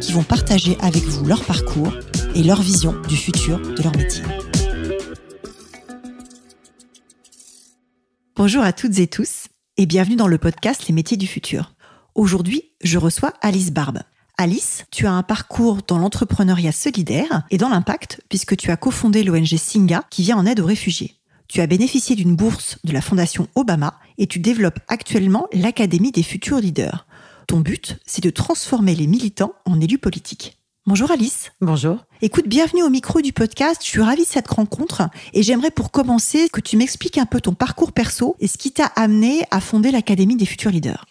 qui vont partager avec vous leur parcours et leur vision du futur de leur métier. Bonjour à toutes et tous et bienvenue dans le podcast Les métiers du futur. Aujourd'hui, je reçois Alice Barbe. Alice, tu as un parcours dans l'entrepreneuriat solidaire et dans l'impact puisque tu as cofondé l'ONG Singa qui vient en aide aux réfugiés. Tu as bénéficié d'une bourse de la Fondation Obama et tu développes actuellement l'Académie des futurs leaders. Ton but, c'est de transformer les militants en élus politiques. Bonjour Alice. Bonjour. Écoute, bienvenue au micro du podcast. Je suis ravie de cette rencontre et j'aimerais pour commencer que tu m'expliques un peu ton parcours perso et ce qui t'a amené à fonder l'Académie des futurs leaders.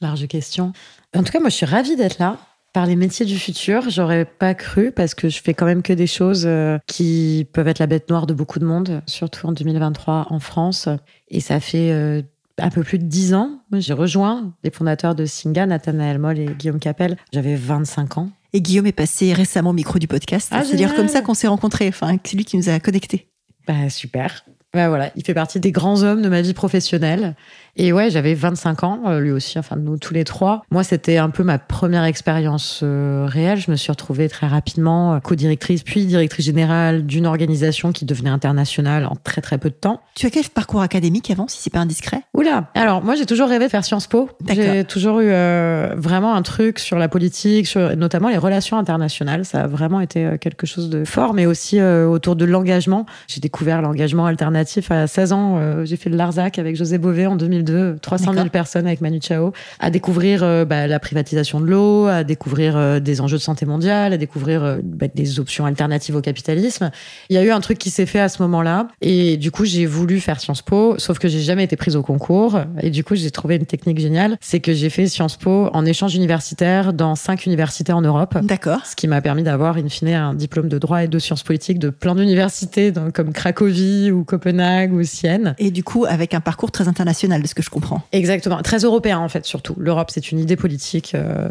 Large question. En tout cas, moi, je suis ravie d'être là. Par les métiers du futur, j'aurais pas cru parce que je fais quand même que des choses euh, qui peuvent être la bête noire de beaucoup de monde, surtout en 2023 en France. Et ça fait euh, un peu plus de dix ans. J'ai rejoint les fondateurs de Singa, Nathanaël Moll et Guillaume Capel. J'avais 25 ans. Et Guillaume est passé récemment au micro du podcast. Ah, C'est dire génial. comme ça qu'on s'est rencontrés. Enfin, c'est lui qui nous a connectés. Bah, super. Bah, voilà, il fait partie des grands hommes de ma vie professionnelle. Et ouais, j'avais 25 ans, euh, lui aussi, enfin nous tous les trois. Moi, c'était un peu ma première expérience euh, réelle. Je me suis retrouvée très rapidement euh, co-directrice, puis directrice générale d'une organisation qui devenait internationale en très très peu de temps. Tu as quel parcours académique avant, si c'est pas indiscret? Oula Alors, moi, j'ai toujours rêvé de faire Sciences Po. J'ai toujours eu euh, vraiment un truc sur la politique, sur notamment les relations internationales. Ça a vraiment été euh, quelque chose de fort, mais aussi euh, autour de l'engagement. J'ai découvert l'engagement alternatif à 16 ans. Euh, j'ai fait le Larzac avec José Bové en 2002, 300 000 D'accord. personnes avec Manu Chao, à découvrir euh, bah, la privatisation de l'eau, à découvrir euh, des enjeux de santé mondiale, à découvrir euh, bah, des options alternatives au capitalisme. Il y a eu un truc qui s'est fait à ce moment-là. Et du coup, j'ai voulu faire Sciences Po, sauf que j'ai jamais été prise au concours. Et du coup, j'ai trouvé une technique géniale. C'est que j'ai fait Sciences Po en échange universitaire dans cinq universités en Europe. D'accord. Ce qui m'a permis d'avoir, in fine, un diplôme de droit et de sciences politiques de plein d'universités, comme Cracovie ou Copenhague ou Sienne. Et du coup, avec un parcours très international, que je comprends. Exactement, très européen en fait surtout. L'Europe, c'est une idée politique euh,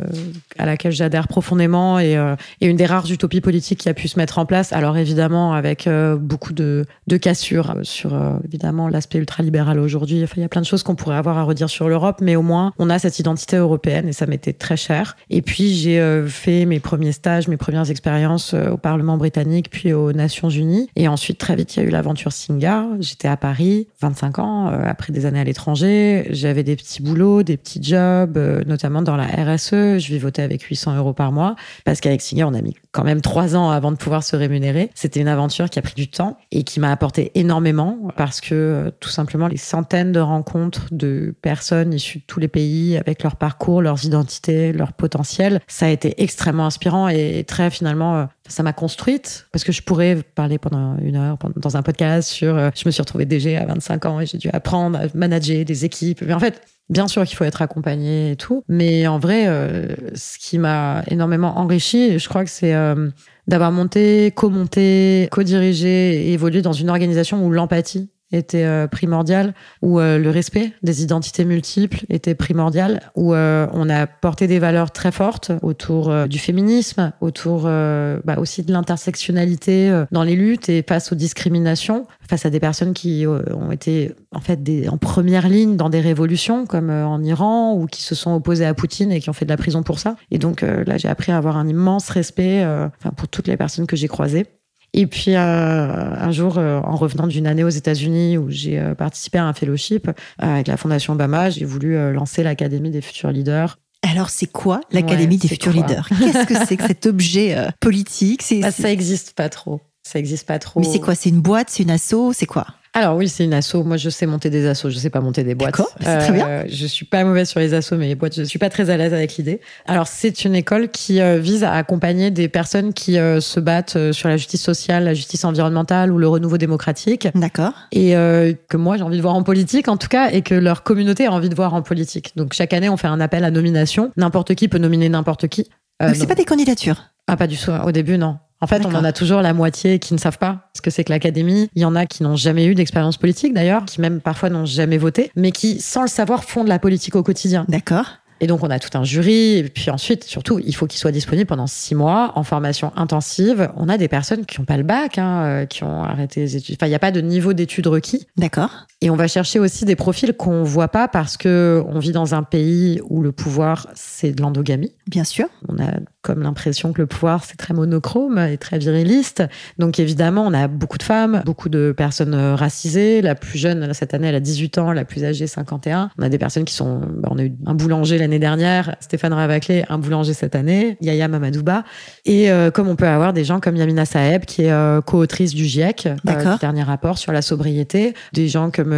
à laquelle j'adhère profondément et, euh, et une des rares utopies politiques qui a pu se mettre en place. Alors évidemment avec euh, beaucoup de, cassures sur évidemment l'aspect ultralibéral aujourd'hui. Il y a plein de choses qu'on pourrait avoir à redire sur l'Europe, mais au moins on a cette identité européenne et ça m'était très cher. Et puis j'ai fait mes premiers stages, mes premières expériences au Parlement britannique, puis aux Nations Unies. Et ensuite très vite il y a eu l'aventure Singa. J'étais à Paris, 25 ans, après des années à l'étranger. J'avais des petits boulots, des petits jobs, euh, notamment dans la RSE. Je vivotais avec 800 euros par mois parce qu'avec Singa, on a mis quand même trois ans avant de pouvoir se rémunérer. C'était une aventure qui a pris du temps et qui m'a apporté énormément parce que euh, tout simplement les centaines de rencontres de personnes issues de tous les pays avec leur parcours, leurs identités, leur potentiel, ça a été extrêmement inspirant et très finalement euh, ça m'a construite parce que je pourrais parler pendant une heure dans un podcast sur euh, je me suis retrouvée DG à 25 ans et j'ai dû apprendre à manager des équipes mais en fait Bien sûr qu'il faut être accompagné et tout, mais en vrai, euh, ce qui m'a énormément enrichi, je crois que c'est euh, d'avoir monté, co-monté, co-dirigé et évolué dans une organisation où l'empathie était euh, primordiale, où euh, le respect des identités multiples était primordial, où euh, on a porté des valeurs très fortes autour du féminisme, autour bah, aussi de l'intersectionnalité dans les luttes et face aux discriminations, face à des personnes qui ont été en fait des, en première ligne dans des révolutions comme en Iran ou qui se sont opposées à Poutine et qui ont fait de la prison pour ça. Et donc là, j'ai appris à avoir un immense respect enfin, pour toutes les personnes que j'ai croisées. Et puis euh, un jour, euh, en revenant d'une année aux États-Unis où j'ai euh, participé à un fellowship avec la Fondation Obama, j'ai voulu lancer l'Académie des futurs leaders. Alors, c'est quoi l'Académie Ouais, des futurs leaders? Qu'est-ce que c'est que cet objet euh, politique? Bah, ça existe pas trop. Ça existe pas trop. Mais c'est quoi? C'est une boîte? C'est une asso? C'est quoi? Alors oui, c'est une asso. Moi, je sais monter des assos. Je sais pas monter des boîtes. D'accord, c'est très bien. Je suis pas mauvaise sur les assos, mais les boîtes, je suis pas très à l'aise avec l'idée. Alors, c'est une école qui euh, vise à accompagner des personnes qui euh, se battent euh, sur la justice sociale, la justice environnementale ou le renouveau démocratique, D'accord. et euh, que moi j'ai envie de voir en politique, en tout cas, et que leur communauté a envie de voir en politique. Donc, chaque année, on fait un appel à nomination. N'importe qui peut nominer n'importe qui. Euh, donc, c'est pas des candidatures Ah, pas du tout. Au début, non. En fait, on en a toujours la moitié qui ne savent pas ce que c'est que l'académie. Il y en a qui n'ont jamais eu d'expérience politique d'ailleurs, qui même parfois n'ont jamais voté, mais qui, sans le savoir, font de la politique au quotidien. D'accord. Et donc, on a tout un jury. Et puis ensuite, surtout, il faut qu'il soit disponible pendant six mois en formation intensive. On a des personnes qui n'ont pas le bac, hein, euh, qui ont arrêté les études. Enfin, il n'y a pas de niveau d'études requis. D'accord. Et on va chercher aussi des profils qu'on voit pas parce que on vit dans un pays où le pouvoir, c'est de l'endogamie. Bien sûr. On a comme l'impression que le pouvoir, c'est très monochrome et très viriliste. Donc évidemment, on a beaucoup de femmes, beaucoup de personnes euh, racisées. La plus jeune, cette année, elle a 18 ans, la plus âgée, 51. On a des personnes qui sont... Bah, on a eu un boulanger l'année dernière, Stéphane Ravaclé, un boulanger cette année, Yaya Mamadouba. Et euh, comme on peut avoir des gens comme Yamina Saeb, qui est euh, co-autrice du GIEC, euh, dernier rapport sur la sobriété. Des gens comme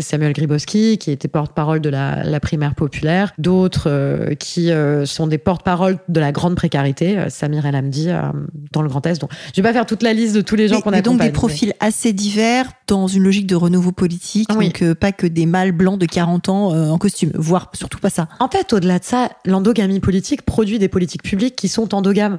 Samuel Gribowski, qui était porte-parole de la, la, primaire populaire. D'autres qui sont des porte-parole de la grande précarité, euh, Samir El Hamdi euh, dans le Grand Est. Donc, je vais pas faire toute la liste de tous les gens qu'on a donc des profils assez divers dans une logique de renouveau politique, donc euh, pas que des mâles blancs de 40 ans en costume, voire surtout pas ça. En fait, au-delà de ça, l'endogamie politique produit des politiques publiques qui sont endogames.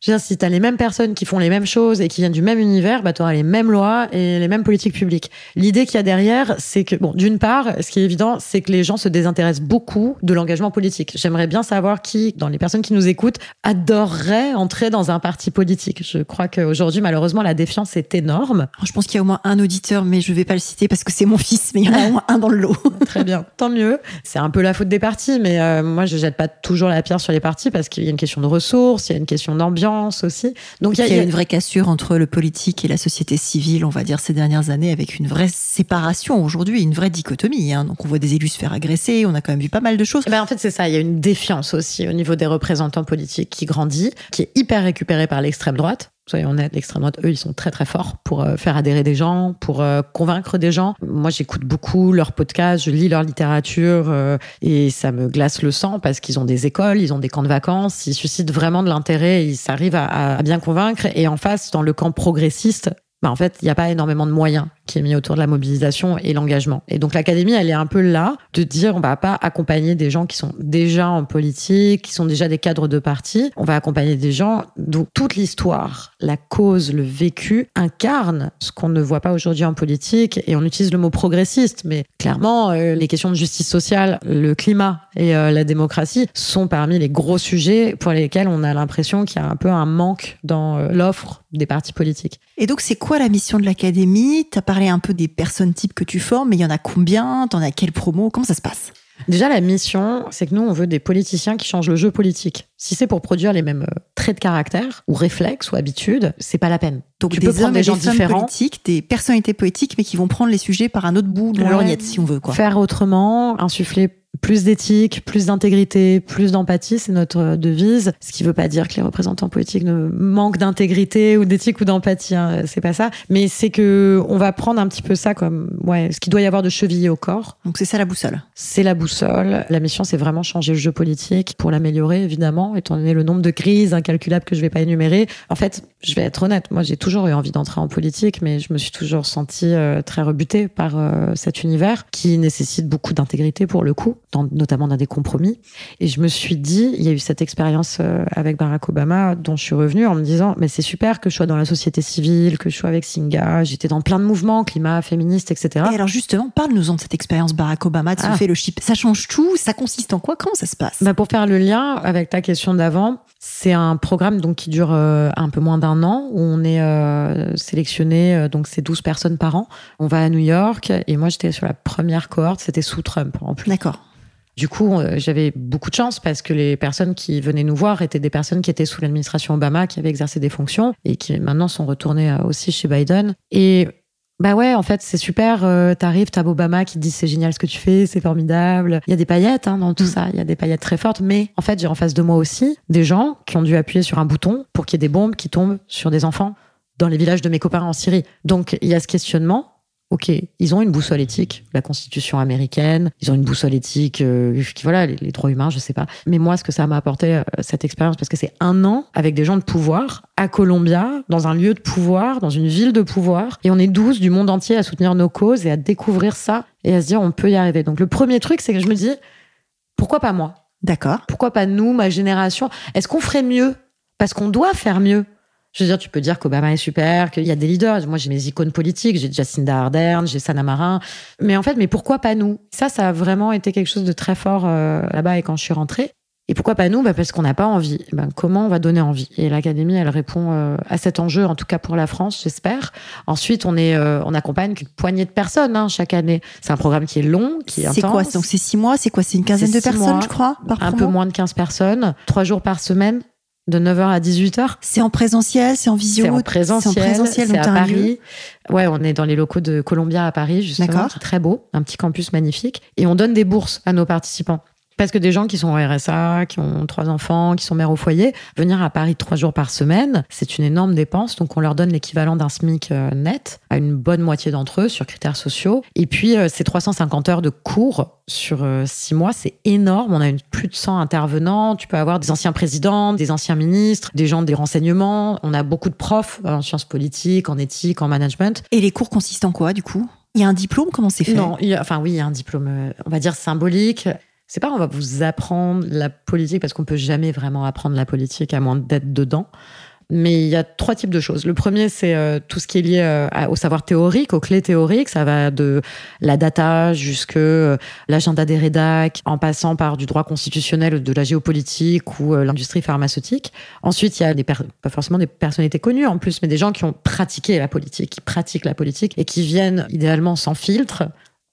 Je veux dire, si tu as les mêmes personnes qui font les mêmes choses et qui viennent du même univers, bah, tu auras les mêmes lois et les mêmes politiques publiques. L'idée qu'il y a derrière, c'est que, bon, d'une part, ce qui est évident, c'est que les gens se désintéressent beaucoup de l'engagement politique. J'aimerais bien savoir qui, dans les personnes qui nous écoutent, adorerait entrer dans un parti politique. Je crois qu'aujourd'hui, malheureusement, la défiance est énorme. Je pense qu'il y a au moins un auditeur, mais je vais pas le citer parce que c'est mon fils, mais il y en a au moins un dans le lot. Très bien, tant mieux. C'est un peu la faute des partis, mais euh, moi, je jette pas toujours la pierre sur les partis parce qu'il y a une question de ressources, il y a une question d'ambiance aussi. Donc il y, a une vraie cassure entre le politique et la société civile, on va dire ces dernières années, avec une vraie séparation aujourd'hui, une vraie dichotomie. Hein. Donc on voit des élus se faire agresser, on a quand même vu pas mal de choses. Eh ben en fait c'est ça, il y a une défiance aussi au niveau des représentants politiques qui grandit, qui est hyper récupérée par l'extrême droite soyons honnêtes, l'extrême droite, eux, ils sont très très forts pour euh, faire adhérer des gens, pour euh, convaincre des gens. Moi, j'écoute beaucoup leurs podcasts, je lis leur littérature euh, et ça me glace le sang parce qu'ils ont des écoles, ils ont des camps de vacances, ils suscitent vraiment de l'intérêt, ils arrivent à, à, bien convaincre. Et en face, dans le camp progressiste, bah en fait, il n'y a pas énormément de moyens qui est mis autour de la mobilisation et l'engagement. Et donc l'académie, elle est un peu là de dire on va pas accompagner des gens qui sont déjà en politique, qui sont déjà des cadres de parti. On va accompagner des gens dont toute l'histoire, la cause, le vécu incarne ce qu'on ne voit pas aujourd'hui en politique. Et on utilise le mot progressiste, mais clairement, euh, les questions de justice sociale, le climat et euh, la démocratie sont parmi les gros sujets pour lesquels on a l'impression qu'il y a un peu un manque dans euh, l'offre des partis politiques. Et donc, c'est quoi la mission de l'académie? Parler un peu des personnes types que tu formes, mais il y en a combien? T'en as quelle promo? Comment ça se passe? Déjà, la mission, c'est que nous, on veut des politiciens qui changent le jeu politique. Si c'est pour produire les mêmes euh, traits de caractère, ou réflexes, ou habitudes, c'est pas la peine. Donc tu des peux prendre des gens différents, politiques, des personnalités politiques, mais qui vont prendre les sujets par un autre bout de ouais. si on veut. Quoi. Faire autrement, insuffler plus d'éthique, plus d'intégrité, plus d'empathie, c'est notre devise. Ce qui ne veut pas dire que les représentants politiques ne manquent d'intégrité ou d'éthique ou d'empathie, hein, c'est pas ça. Mais c'est que on va prendre un petit peu ça comme ouais, ce qu'il doit y avoir de chevillé au corps. Donc c'est ça la boussole. C'est la boussole. La mission, c'est vraiment changer le jeu politique pour l'améliorer, évidemment, étant donné le nombre de crises incalculables que je vais pas énumérer. En fait, je vais être honnête, moi j'ai toujours eu envie d'entrer en politique, mais je me suis toujours sentie euh, très rebutée par euh, cet univers qui nécessite beaucoup d'intégrité pour le coup notamment dans des compromis. Et je me suis dit, il y a eu cette expérience euh, avec Barack Obama dont je suis revenue en me disant, mais c'est super que je sois dans la société civile, que je sois avec Singa, j'étais dans plein de mouvements, climat, féministe, etc. Et alors justement, parle-nous-en de cette expérience Barack Obama, de ce ah. fait le chip. Ça change tout? Ça consiste en quoi? Comment ça se passe? Bah Pour faire le lien avec ta question d'avant, c'est un programme donc qui dure euh, un peu moins d'un an où on est euh, sélectionné donc c'est 12 personnes par an. On va à New York et moi j'étais sur la première cohorte, c'était sous Trump en plus. D'accord. Du coup, euh, j'avais beaucoup de chance parce que les personnes qui venaient nous voir étaient des personnes qui étaient sous l'administration Obama, qui avaient exercé des fonctions et qui maintenant sont retournées euh, aussi chez Biden. Et bah ouais, en fait, c'est super. Euh, T'arrives, t'as Obama qui te dit c'est génial ce que tu fais, c'est formidable. Il y a des paillettes hein, dans tout mm. ça, il y a des paillettes très fortes. Mais en fait, j'ai en face de moi aussi des gens qui ont dû appuyer sur un bouton pour qu'il y ait des bombes qui tombent sur des enfants dans les villages de mes copains en Syrie. Donc il y a ce questionnement Ok, ils ont une boussole éthique, la Constitution américaine, ils ont une boussole éthique, euh, qui voilà, les, droits humains, je sais pas. Mais moi, ce que ça m'a apporté euh, cette expérience, parce que c'est un an avec des gens de pouvoir à Columbia, dans un lieu de pouvoir, dans une ville de pouvoir, et on est 12 du monde entier à soutenir nos causes et à découvrir ça et à se dire on peut y arriver. Donc le premier truc, c'est que je me dis pourquoi pas moi? D'accord. Pourquoi pas nous, ma génération? Est-ce qu'on ferait mieux? Parce qu'on doit faire mieux. Je veux dire, tu peux dire qu'Obama est super, qu'il y a des leaders. Moi, j'ai mes icônes politiques, j'ai Jacinda Ardern, j'ai Sana Marin. Mais en fait, mais pourquoi pas nous? Ça, ça a vraiment été quelque chose de très fort euh, là-bas et quand je suis rentrée. Et pourquoi pas nous? Bah Parce qu'on n'a pas envie. Ben, comment on va donner envie? Et l'Académie, elle répond euh, à cet enjeu, en tout cas pour la France, j'espère. Ensuite, on, est, euh, on accompagne qu'une poignée de personnes hein, chaque année. C'est un programme qui est long, qui est, intense. C'est quoi? Donc c'est six mois? C'est quoi? C'est une quinzaine de personnes, je crois par Un peu moins de 15 personnes. Trois jours par semaine de 9h à 18h. C'est en présentiel, c'est en visio C'est en présentiel, c'est à Paris. Ouais, on est dans les locaux de Columbia à Paris, justement. C'est très beau, un petit campus magnifique. Et on donne des bourses à nos participants. Parce que des gens qui sont au RSA, qui ont trois enfants, qui sont mères au foyer, venir à Paris trois jours par semaine, c'est une énorme dépense. Donc on leur donne l'équivalent d'un SMIC euh, net à une bonne moitié d'entre eux sur critères sociaux. Et puis euh, ces 350 heures de cours sur euh, six mois, c'est énorme. On a une, plus de 100 intervenants. Tu peux avoir des anciens présidents, des anciens ministres, des gens des renseignements. On a beaucoup de profs en sciences politiques, en éthique, en management. Et les cours consistent en quoi du coup? Il y a un diplôme? Comment c'est fait? Non, enfin oui, il y a un diplôme, on va dire symbolique c'est pas on va vous apprendre la politique parce qu'on peut jamais vraiment apprendre la politique à moins d'être dedans. Mais il y a trois types de choses. Le premier, c'est euh, tout ce qui est lié euh, au savoir théorique, aux clés théoriques. Ça va de la data jusque euh, l'agenda des rédacs, en passant par du droit constitutionnel, de la géopolitique ou l'industrie pharmaceutique. Ensuite, il y a des pas forcément des personnalités connues en plus, mais des gens qui ont pratiqué la politique, qui pratiquent la politique et qui viennent idéalement sans filtre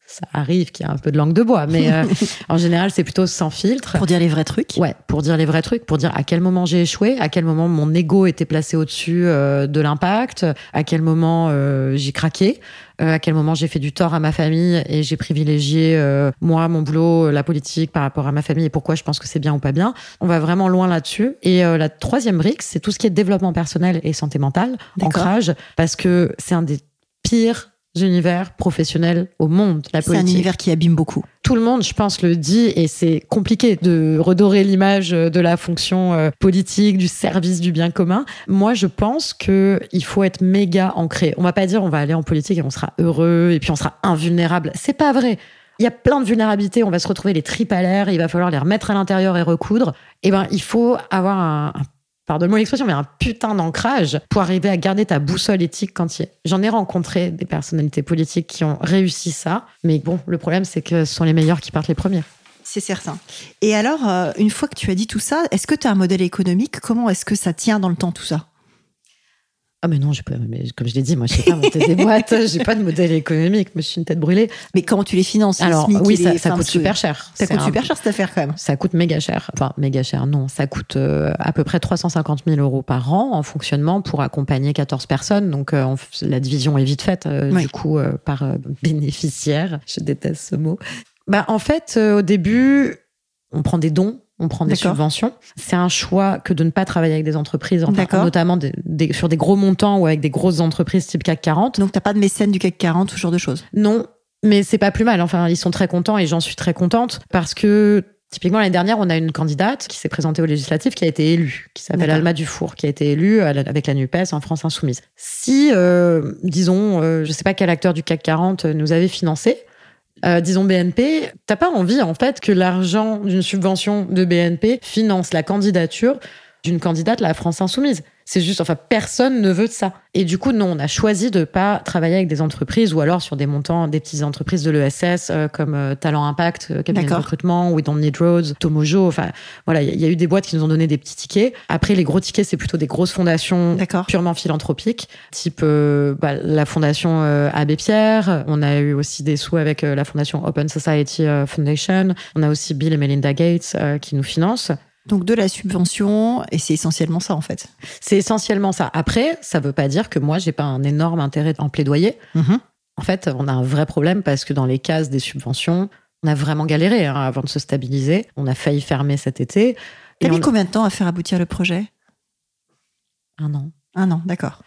ça arrive qu'il y a un peu de langue de bois, mais euh, en général, c'est plutôt sans filtre. Pour dire les vrais trucs Ouais, pour dire les vrais trucs, pour dire à quel moment j'ai échoué, à quel moment mon ego était placé au-dessus euh, de l'impact, à quel moment euh, j'ai craqué, à quel moment j'ai fait du tort à ma famille et j'ai privilégié, moi, mon boulot, la politique par rapport à ma famille et pourquoi je pense que c'est bien ou pas bien. On va vraiment loin là-dessus. Et la troisième brique, c'est tout ce qui est développement personnel et santé mentale, ancrage, parce que c'est un des pires univers professionnels au monde, la politique. C'est un univers qui abîme beaucoup. Tout le monde, je pense, le dit, et c'est compliqué de redorer l'image de la fonction euh, politique, du service du bien commun. Moi, je pense que il faut être méga ancré. On va pas dire on va aller en politique et on sera heureux et puis on sera invulnérable. C'est pas vrai. Il y a plein de vulnérabilités, on va se retrouver les tripes à l'air, il va falloir les remettre à l'intérieur et recoudre. Eh ben, il faut avoir un, un pardonne-moi l'expression, mais un putain d'ancrage pour arriver à garder ta boussole éthique quand il J'en ai rencontré des personnalités politiques qui ont réussi ça, mais bon, le problème, c'est que ce sont les meilleurs qui partent les premiers. C'est certain. Et alors, euh, une fois que tu as dit tout ça, est-ce que tu as un modèle économique? Comment est-ce que ça tient dans le temps tout ça? Ah mais non, je peux, mais comme je l'ai dit, moi je sais pas monter des boîtes, j'ai pas de modèle économique, je suis une tête brûlée. Mais comment tu les finances Alors oui, ça, coûte super cher. Ça coûte super cher cette affaire quand même. Ça coûte méga cher. Enfin méga cher, non, ça coûte euh, à peu près 350 000 euros par an en fonctionnement pour accompagner 14 personnes. Donc euh, la division est vite faite euh, du coup par bénéficiaire. Je déteste ce mot. Bah en fait, au début, on prend des dons on prend des subventions. C'est un choix que de ne pas travailler avec des entreprises, notamment sur des gros montants ou avec des grosses entreprises type CAC 40. Donc, t'as pas de mécène du CAC 40, ce genre de choses? Non, mais c'est pas plus mal. Enfin, ils sont très contents et j'en suis très contente parce que Typiquement, l'année dernière, on a une candidate qui s'est présentée aux législatives qui a été élue, qui s'appelle Alma Dufour, qui a été élue avec la NUPES en France Insoumise. Si, euh, disons, euh, je sais pas quel acteur du CAC 40 nous avait financé, euh, disons BNP, t'as pas envie en fait que l'argent d'une subvention de BNP finance la candidature d'une candidate, la France Insoumise. C'est juste, enfin, personne ne veut de ça. Et du coup, non, on a choisi de pas travailler avec des entreprises ou alors sur des montants, des petites entreprises de l'ESS euh, comme euh, Talent Impact, euh, cabinet de recrutement, We Don't Need Roads, Tomojo. Enfin, voilà, il y, a eu des boîtes qui nous ont donné des petits tickets. Après, les gros tickets, c'est plutôt des grosses fondations purement philanthropiques, type bah, la fondation Abbé Pierre. On a eu aussi des sous avec la fondation Open Society Foundation. On a aussi Bill et Melinda Gates qui nous financent. Donc de la subvention, et c'est essentiellement ça en fait. C'est essentiellement ça. Après, ça ne veut pas dire que moi, j'ai pas un énorme intérêt en plaidoyer. Mm-hmm. En fait, on a un vrai problème parce que dans les cases des subventions, on a vraiment galéré hein, avant de se stabiliser. On a failli fermer cet été. T'as mis combien de temps à faire aboutir le projet? Un an. Un an, d'accord.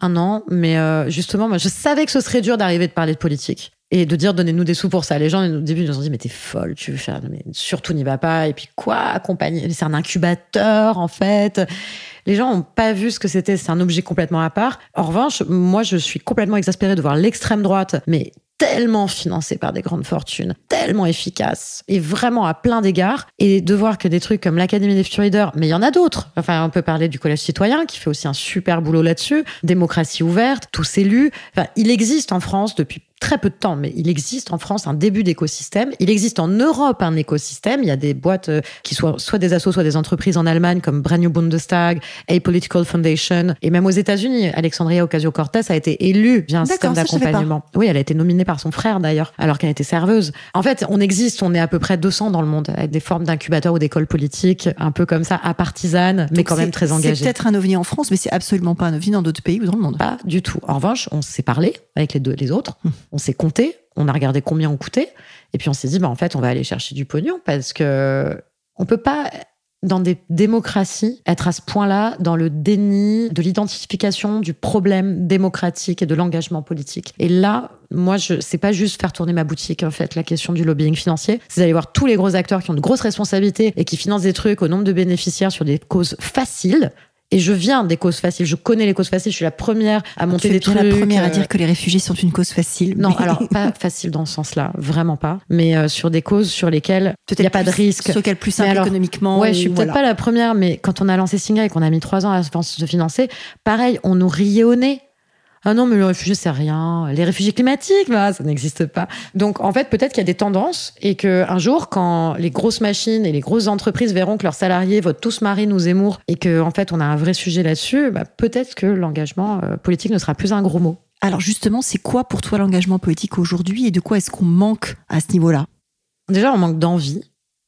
Un an, mais euh, justement, moi, je savais que ce serait dur d'arriver de parler de politique et de dire donnez-nous des sous pour ça. Les gens au début nous ont dit mais t'es folle, tu veux faire, mais surtout n'y va pas. Et puis quoi, accompagner, c'est un incubateur en fait. Les gens n'ont pas vu ce que c'était. C'est un objet complètement à part. En revanche, moi je suis complètement exaspérée de voir l'extrême droite, mais tellement financé par des grandes fortunes, tellement efficace et vraiment à plein d'égards. Et de voir que des trucs comme l'Académie des leaders, mais il y en a d'autres. Enfin, on peut parler du Collège citoyen qui fait aussi un super boulot là-dessus. Démocratie ouverte, tous élus. Enfin, il existe en France depuis très peu de temps, mais il existe en France un début d'écosystème. Il existe en Europe un écosystème. Il y a des boîtes euh, qui soient soit des assos, soit des entreprises en Allemagne comme Brand New Bundestag, A Political Foundation, et même aux États-Unis, Alexandria Ocasio-Cortez a été élue via un système d'accompagnement. Oui, elle a été nominée par son frère d'ailleurs, alors qu'elle était serveuse. En fait, on existe, on est à peu près 200 dans le monde, avec des formes d'incubateurs ou d'écoles politiques, un peu comme ça, à partisanes, mais quand même très engagées. C'est peut-être un ovni en France, mais c'est absolument pas un ovni dans d'autres pays ou dans le monde. Pas du tout. En revanche, on s'est parlé avec les deux, les autres. On s'est compté, on a regardé combien on coûtait, et puis on s'est dit, bah, en fait, on va aller chercher du pognon parce que on peut pas, dans des démocraties, être à ce point-là dans le déni de l'identification du problème démocratique et de l'engagement politique. Et là, moi, je, c'est pas juste faire tourner ma boutique, en fait, la question du lobbying financier. C'est d'aller voir tous les gros acteurs qui ont de grosses responsabilités et qui financent des trucs au nombre de bénéficiaires sur des causes faciles, et je viens des causes faciles. Je connais les causes faciles. Je suis la première à monter des trucs. la première à euh, dire que les réfugiés sont une cause facile. Non, alors pas facile dans ce sens-là, vraiment pas. Mais euh, sur des causes sur lesquelles il n'y a pas de risque. Sur lesquelles plus simple économiquement. Ouais, je suis peut-être pas la première, mais quand on a lancé Singa et qu'on a mis trois ans à se financer, pareil, on nous riait au nez. Ah non, mais le réfugié, c'est rien. Les réfugiés climatiques, bah, ça n'existe pas. Donc, en fait, peut-être qu'il y a des tendances et qu'un jour, quand les grosses machines et les grosses entreprises verront que leurs salariés votent tous Marine ou Zemmour et qu'en en fait, on a un vrai sujet là-dessus, bah, peut-être que l'engagement euh, politique ne sera plus un gros mot. Alors, justement, c'est quoi pour toi l'engagement politique aujourd'hui et de quoi est-ce qu'on manque à ce niveau-là? Déjà, on manque d'envie.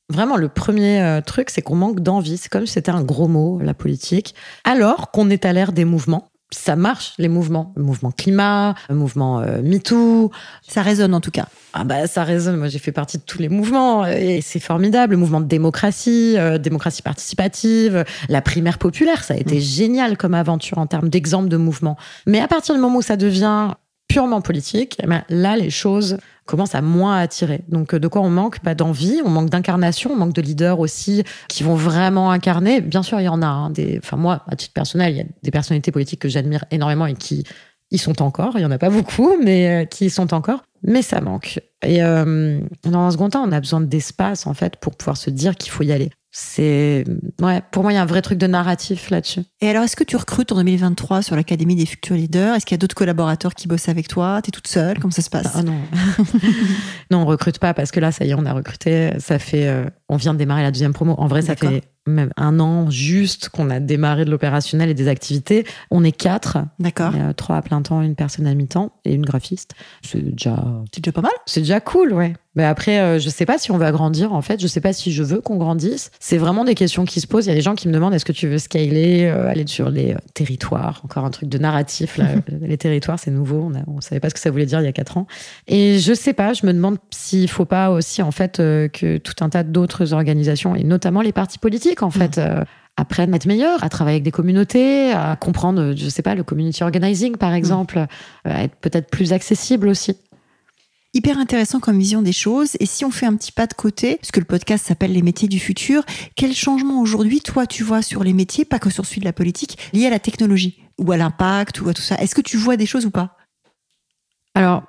Vraiment, le premier euh, truc, c'est qu'on manque d'envie. C'est comme si c'était un gros mot, la politique. Alors qu'on est à l'ère des mouvements ça marche, les mouvements. Le mouvement climat, le mouvement euh, MeToo. Ça résonne en tout cas. Ah bah ça résonne. Moi j'ai fait partie de tous les mouvements et c'est formidable. Le mouvement de démocratie, euh, démocratie participative, la primaire populaire, ça a été mm. génial comme aventure en termes d'exemple de mouvement. Mais à partir du moment où ça devient purement politique, eh ben, là les choses commence à moins attirer. Donc, euh, de quoi on manque? Pas d'envie, on manque d'incarnation, on manque de leaders aussi qui vont vraiment incarner. Bien sûr, il y en a. Hein, des... Enfin, moi, à titre personnel, il y a des personnalités politiques que j'admire énormément et qui y sont encore. Il y en a pas beaucoup, mais euh, qui y sont encore. Mais ça manque. Et euh, dans un second temps, on a besoin d'espace, en fait, pour pouvoir se dire qu'il faut y aller c'est ouais pour moi il y a un vrai truc de narratif là-dessus. Et alors est-ce que tu recrutes en 2023 sur l'académie des futurs leaders? Est-ce qu'il y a d'autres collaborateurs qui bossent avec toi? Tu es toute seule? Comment ça se passe? Ah non. non, on recrute pas parce que là ça y est, on a recruté, ça fait euh, on vient de démarrer la deuxième promo. En vrai, ça fait même un an juste qu'on a démarré de l'opérationnel et des activités. On est quatre. D'accord. trois à plein temps, une personne à mi-temps et une graphiste. C'est déjà. C'est déjà pas mal. C'est déjà cool, ouais. Mais après, euh, je sais pas si on va grandir. En fait, je sais pas si je veux qu'on grandisse. C'est vraiment des questions qui se posent. Il y a des gens qui me demandent est-ce que tu veux scaler, euh, aller sur les euh, territoires? Encore un truc de narratif. Là. les territoires, c'est nouveau. On, on savait pas ce que ça voulait dire il y a quatre ans. Et je sais pas. Je me demande s'il faut pas aussi, en fait, que tout un tas d'autres organisations et notamment les partis politiques en fait. Euh, apprennent à être meilleurs, à travailler avec des communautés, à comprendre, je sais pas, le community organizing par exemple, euh, à être peut-être plus accessible aussi. Hyper intéressant comme vision des choses. Et si on fait un petit pas de côté, puisque le podcast s'appelle Les métiers du futur, quel changement aujourd'hui, toi, tu vois sur les métiers, pas que sur celui de la politique, liés à la technologie ou à l'impact ou à tout ça? Est-ce que tu vois des choses ou pas? Alors,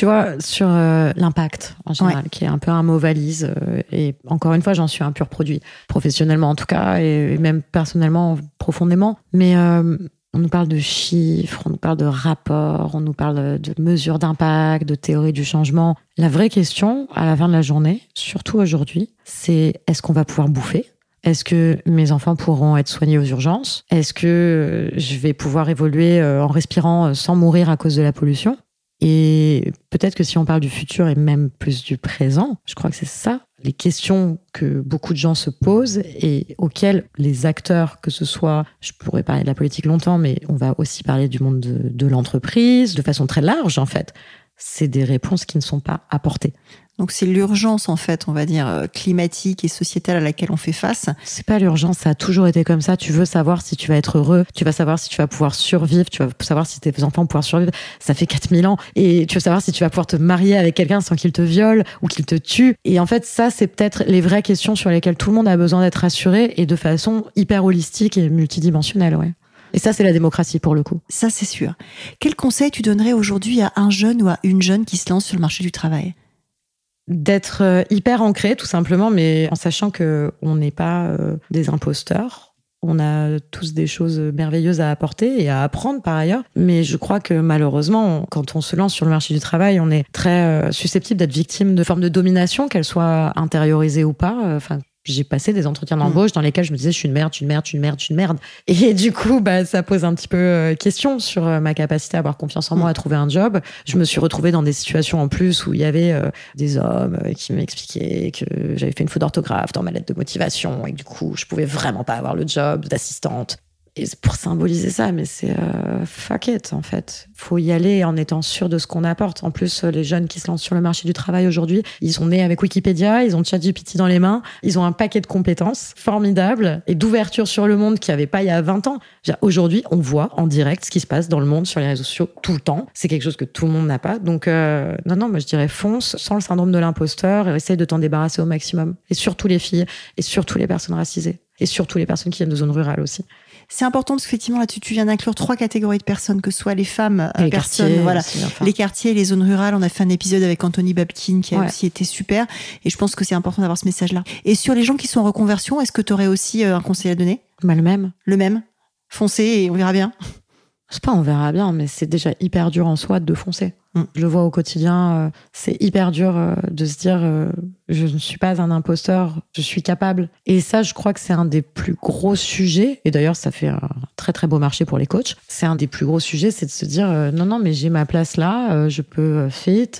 tu vois, sur euh, l'impact en général, qui est un peu un mot valise. Euh, et encore une fois, j'en suis un pur produit, professionnellement en tout cas, et, même personnellement, profondément. Mais euh, on nous parle de chiffres, on nous parle de rapports, on nous parle de mesures d'impact, de théorie du changement. La vraie question, à la fin de la journée, surtout aujourd'hui, c'est est-ce qu'on va pouvoir bouffer? Est-ce que mes enfants pourront être soignés aux urgences? Est-ce que je vais pouvoir évoluer en respirant sans mourir à cause de la pollution? Et peut-être que si on parle du futur et même plus du présent, je crois que c'est ça les questions que beaucoup de gens se posent et auxquelles les acteurs, que ce soit, je pourrais parler de la politique longtemps, mais on va aussi parler du monde de, l'entreprise de façon très large en fait, c'est des réponses qui ne sont pas apportées. Donc c'est l'urgence en fait, on va dire euh, climatique et sociétale à laquelle on fait face. C'est pas l'urgence, ça a toujours été comme ça. Tu veux savoir si tu vas être heureux, tu vas savoir si tu vas pouvoir survivre, tu vas savoir si tes enfants vont pouvoir survivre. Ça fait 4000 ans et tu veux savoir si tu vas pouvoir te marier avec quelqu'un sans qu'il te viole ou qu'il te tue. Et en fait, ça c'est peut-être les vraies questions sur lesquelles tout le monde a besoin d'être rassuré et de façon hyper holistique et multidimensionnelle, ouais. Et ça, c'est la démocratie pour le coup. Ça, c'est sûr. Quel conseil tu donnerais aujourd'hui à un jeune ou à une jeune qui se lance sur le marché du travail? D'être euh, hyper ancré, tout simplement, mais en sachant que on n'est pas euh, des imposteurs. On a tous des choses merveilleuses à apporter et à apprendre par ailleurs. Mais je crois que malheureusement, quand on se lance sur le marché du travail, on est très euh, susceptible d'être victime de formes de domination, qu'elles soient intériorisées ou pas. J'ai passé des entretiens mm. d'embauche dans lesquels je me disais je suis une merde, je suis une merde, je suis une merde, je suis une merde. Et du coup, bah, ça pose un petit peu euh, question sur euh, ma capacité à avoir confiance en moi, mm. à trouver un job. Je me suis retrouvée dans des situations en plus où il y avait euh, des hommes qui m'expliquaient que j'avais fait une faute d'orthographe dans ma lettre de motivation et que du coup, je pouvais vraiment pas avoir le job d'assistante. Et c'est pour symboliser ça, mais c'est euh, fuck it en fait. Faut y aller en étant sûr de ce qu'on apporte. En plus, les jeunes qui se lancent sur le marché du travail aujourd'hui, ils sont nés avec Wikipédia, ils ont ChatGPT dans les mains, ils ont un paquet de compétences formidables et d'ouverture sur le monde qu'il n'y avait pas il y a 20 ans. Aujourd'hui, on voit en direct ce qui se passe dans le monde sur les réseaux sociaux tout le temps. C'est quelque chose que tout le monde n'a pas. Donc euh, non, non, moi je dirais fonce sans le syndrome de l'imposteur et essaye de t'en débarrasser au maximum. Et surtout les filles et surtout les personnes racisées et surtout les personnes qui viennent de zones rurales aussi. C'est important parce qu'effectivement, là, tu, viens d'inclure trois catégories de personnes, que ce soit les femmes, les personnes, voilà, les quartiers, les zones rurales. On a fait un épisode avec Anthony Babkin qui a aussi été super. Et je pense que c'est important d'avoir ce message-là. Et sur les gens qui sont en reconversion, est-ce que tu aurais aussi euh, un conseil à donner? Bah, Le même. Le même? Foncez et on verra bien. C'est pas on verra bien, mais c'est déjà hyper dur en soi de foncer. Mm. Je le vois au quotidien, euh, c'est hyper dur euh, de se dire euh, je ne suis pas un imposteur, je suis capable. Et ça, je crois que c'est un des plus gros sujets. Et d'ailleurs, ça fait un très très beau marché pour les coachs. C'est un des plus gros sujets, c'est de se dire non non, mais j'ai ma place là, je peux fit.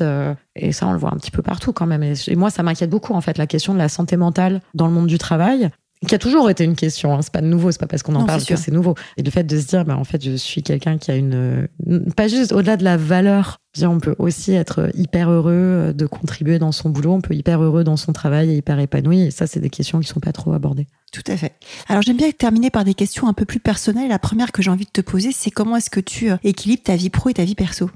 et ça, on le voit un petit peu partout quand même. et moi, ça m'inquiète beaucoup en fait la question de la santé mentale dans le monde du travail qui a toujours été une question. Hein. C'est pas nouveau, c'est pas parce qu'on en parle que c'est nouveau. Et le fait de se dire, bah, en fait, je suis quelqu'un qui a une, pas juste au-delà de la valeur. On peut aussi être hyper heureux euh, de contribuer dans son boulot. On peut hyper heureux dans son travail et hyper épanoui. Et ça, c'est des questions qui sont pas trop abordées. Tout à fait. Alors, j'aime bien terminer par des questions un peu plus personnelles. La première que j'ai envie de te poser, c'est comment est-ce que tu euh, équilibres ta vie pro et ta vie perso?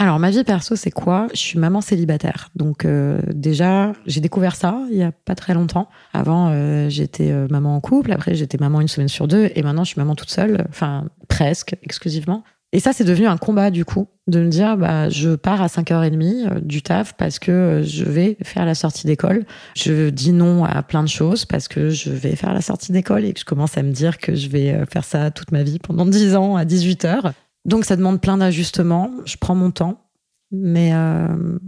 Alors, ma vie perso, c'est quoi? Je suis maman célibataire. Donc, euh, déjà, j'ai découvert ça il y a pas très longtemps. Avant, euh, j'étais euh, maman en couple. Après, j'étais maman une semaine sur deux. Et maintenant, je suis maman toute seule. Enfin, presque, exclusivement. Et ça, c'est devenu un combat, du coup, de me dire, bah, je pars à 5h30 du taf parce que je vais faire la sortie d'école. Je dis non à plein de choses parce que je vais faire la sortie d'école et que je commence à me dire que je vais faire ça toute ma vie pendant 10 ans à 18h. Donc ça demande plein d'ajustements. Je prends mon temps, mais euh,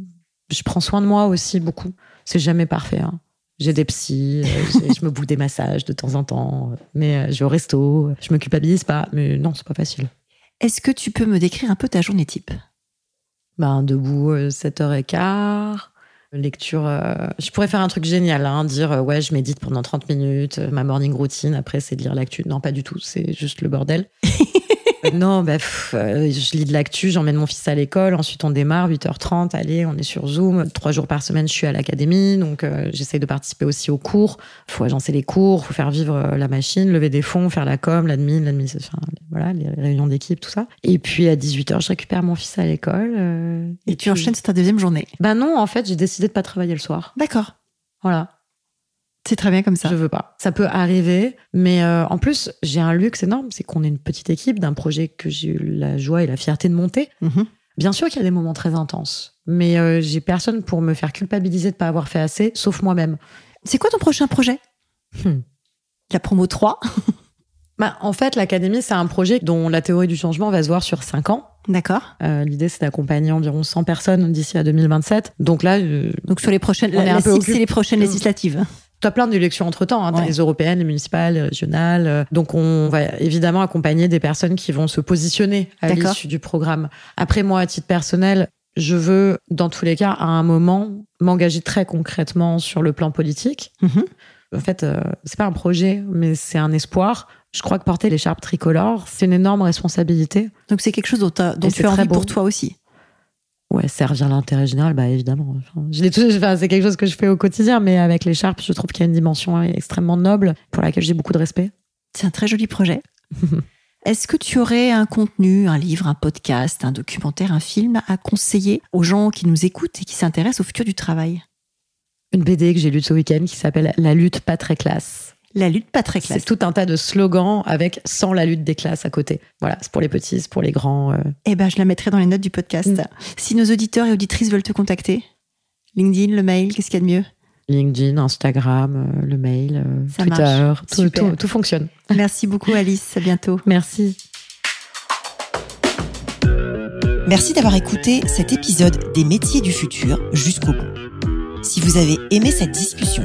je prends soin de moi aussi beaucoup. C'est jamais parfait. Hein. J'ai des psys, euh, je me boucle des massages de temps en temps, mais euh, je vais au resto, je me culpabilise pas, mais non, c'est pas facile. Est-ce que tu peux me décrire un peu ta journée type? Ben debout 7h15, lecture. je pourrais faire un truc génial, hein, dire ouais, je médite pendant 30 minutes, ma morning routine, après c'est de lire l'actu. Non, pas du tout, c'est juste le bordel. non, bah, euh, je lis de l'actu, j'emmène mon fils à l'école, ensuite on démarre, 8h30, allez, on est sur Zoom. Trois jours par semaine, je suis à l'académie, donc euh, j'essaye de participer aussi aux cours. Il faut agencer les cours, il faut faire vivre euh, la machine, lever des fonds, faire la com, l'admin, l'administration, voilà, les réunions d'équipe, tout ça. Et puis à 18h, je récupère mon fils à l'école. et, tu enchaînes, c'est ta deuxième journée? Ben non, en fait, j'ai décidé de pas travailler le soir. D'accord. Voilà. C'est très bien comme ça. Je veux pas. Ça peut arriver, mais euh, en plus, j'ai un luxe énorme, c'est qu'on est une petite équipe d'un projet que j'ai eu la joie et la fierté de monter. Mhm. Bien sûr qu'il y a des moments très intenses, mais euh, j'ai personne pour me faire culpabiliser de pas avoir fait assez, sauf moi-même. C'est quoi ton prochain projet? Hmm. La promo 3 bah, En fait, l'Académie, c'est un projet dont la théorie du changement va se voir sur 5 ans. D'accord. Euh, L'idée, c'est d'accompagner environ 100 personnes d'ici à 2027. Donc là, donc sur les prochaines, on est un peu c'est les prochaines législatives. Tu as plein d'élections entre-temps, hein, les européennes, les municipales, les régionales. Euh, donc, on va évidemment accompagner des personnes qui vont se positionner à l'issue du programme. Après, moi, à titre personnel, je veux, dans tous les cas, à un moment, m'engager très concrètement sur le plan politique. Mm-hmm. En fait, euh, c'est pas un projet, mais c'est un espoir. Je crois que porter l'écharpe tricolore, c'est une énorme responsabilité. Donc, c'est quelque chose dont, dont tu as envie pour toi aussi ouais, servir l'intérêt général, bah évidemment. je c'est quelque chose que je fais au quotidien, mais avec l'écharpe, je trouve qu'il y a une dimension extrêmement noble pour laquelle j'ai beaucoup de respect. C'est un très joli projet. Est-ce que tu aurais un contenu, un livre, un podcast, un documentaire, un film à conseiller aux gens qui nous écoutent et qui s'intéressent au futur du travail? Une BD que j'ai lue ce week-end qui s'appelle La lutte pas très classe La lutte pas très classe. C'est tout un tas de slogans avec sans la lutte des classes à côté. Voilà, c'est pour les petits, c'est pour les grands. euh. Eh ben, je la mettrai dans les notes du podcast. Mm. Si nos auditeurs et auditrices veulent te contacter, LinkedIn, le mail, qu'est-ce qu'il y a de mieux? LinkedIn, Instagram, euh, le mail, euh, Ça Twitter, tout- tout fonctionne. Merci beaucoup, Alice. À bientôt. Merci. Merci d'avoir écouté cet épisode des métiers du futur jusqu'au bout. Si vous avez aimé cette discussion,